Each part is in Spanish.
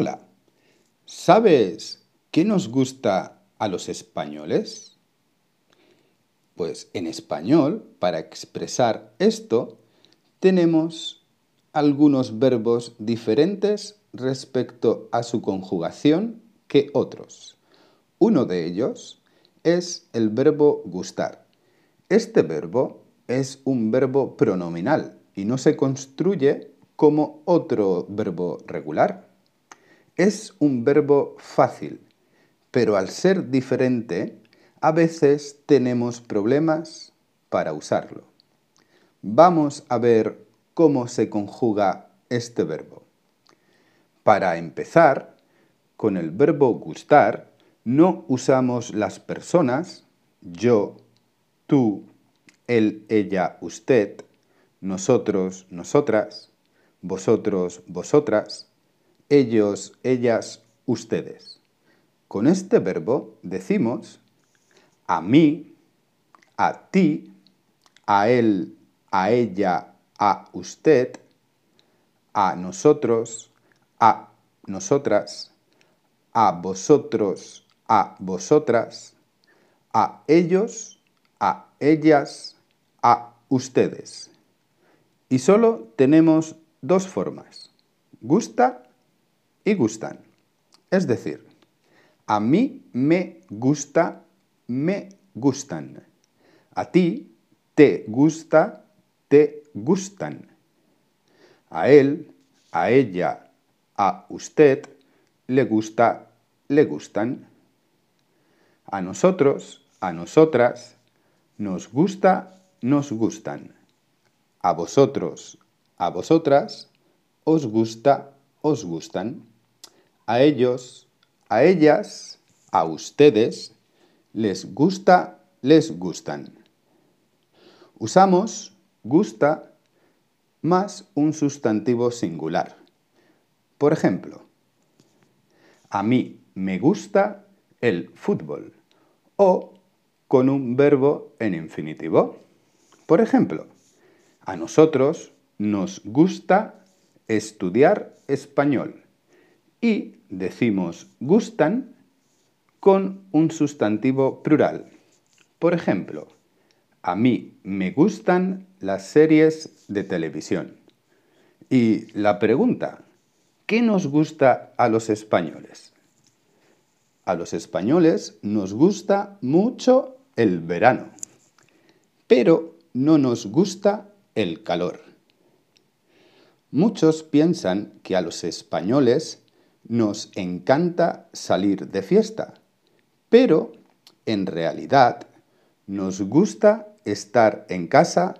Hola, ¿sabes qué nos gusta a los españoles? Pues en español, para expresar esto, tenemos algunos verbos diferentes respecto a su conjugación que otros. Uno de ellos es el verbo gustar. Este verbo es un verbo pronominal y no se construye como otro verbo regular. Es un verbo fácil, pero al ser diferente, a veces tenemos problemas para usarlo. Vamos a ver cómo se conjuga este verbo. Para empezar, con el verbo gustar, no usamos las personas yo, tú, él, ella, usted, nosotros, nosotras, vosotros, vosotras, ellos, ellas, ustedes. Con este verbo decimos a mí, a ti, a él, a ella, a usted, a nosotros, a nosotras, a vosotros, a vosotras, a ellos, a ellas, a ustedes. Y solo tenemos dos formas, gusta y gustan. Es decir, a mí me gusta, me gustan. A ti te gusta, te gustan. A él, a ella, a usted le gusta, le gustan. A nosotros, a nosotras, nos gusta, nos gustan. A vosotros, a vosotras, os gusta, os gustan. A ellos, a ellas, a ustedes, les gusta, les gustan. Usamos gusta más un sustantivo singular. Por ejemplo, a mí me gusta el fútbol o con un verbo en infinitivo. Por ejemplo, a nosotros nos gusta estudiar español y decimos gustan con un sustantivo plural. Por ejemplo, a mí me gustan las series de televisión. Y la pregunta, ¿qué nos gusta a los españoles? A los españoles nos gusta mucho el verano, pero no nos gusta el calor. Muchos piensan que a los españoles nos encanta salir de fiesta, pero en realidad nos gusta estar en casa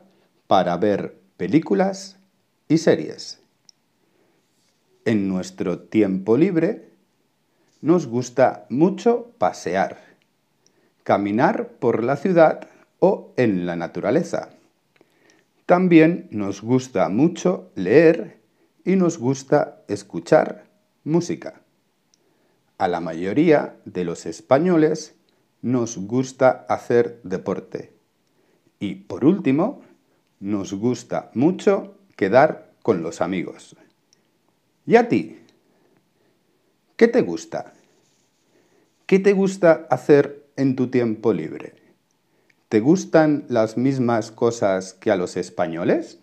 para ver películas y series. En nuestro tiempo libre nos gusta mucho pasear, caminar por la ciudad o en la naturaleza. También nos gusta mucho leer y nos gusta escuchar música. A la mayoría de los españoles nos gusta hacer deporte. Y por último, nos gusta mucho quedar con los amigos. ¿Y a ti? ¿Qué te gusta? ¿Qué te gusta hacer en tu tiempo libre? ¿Te gustan las mismas cosas que a los españoles?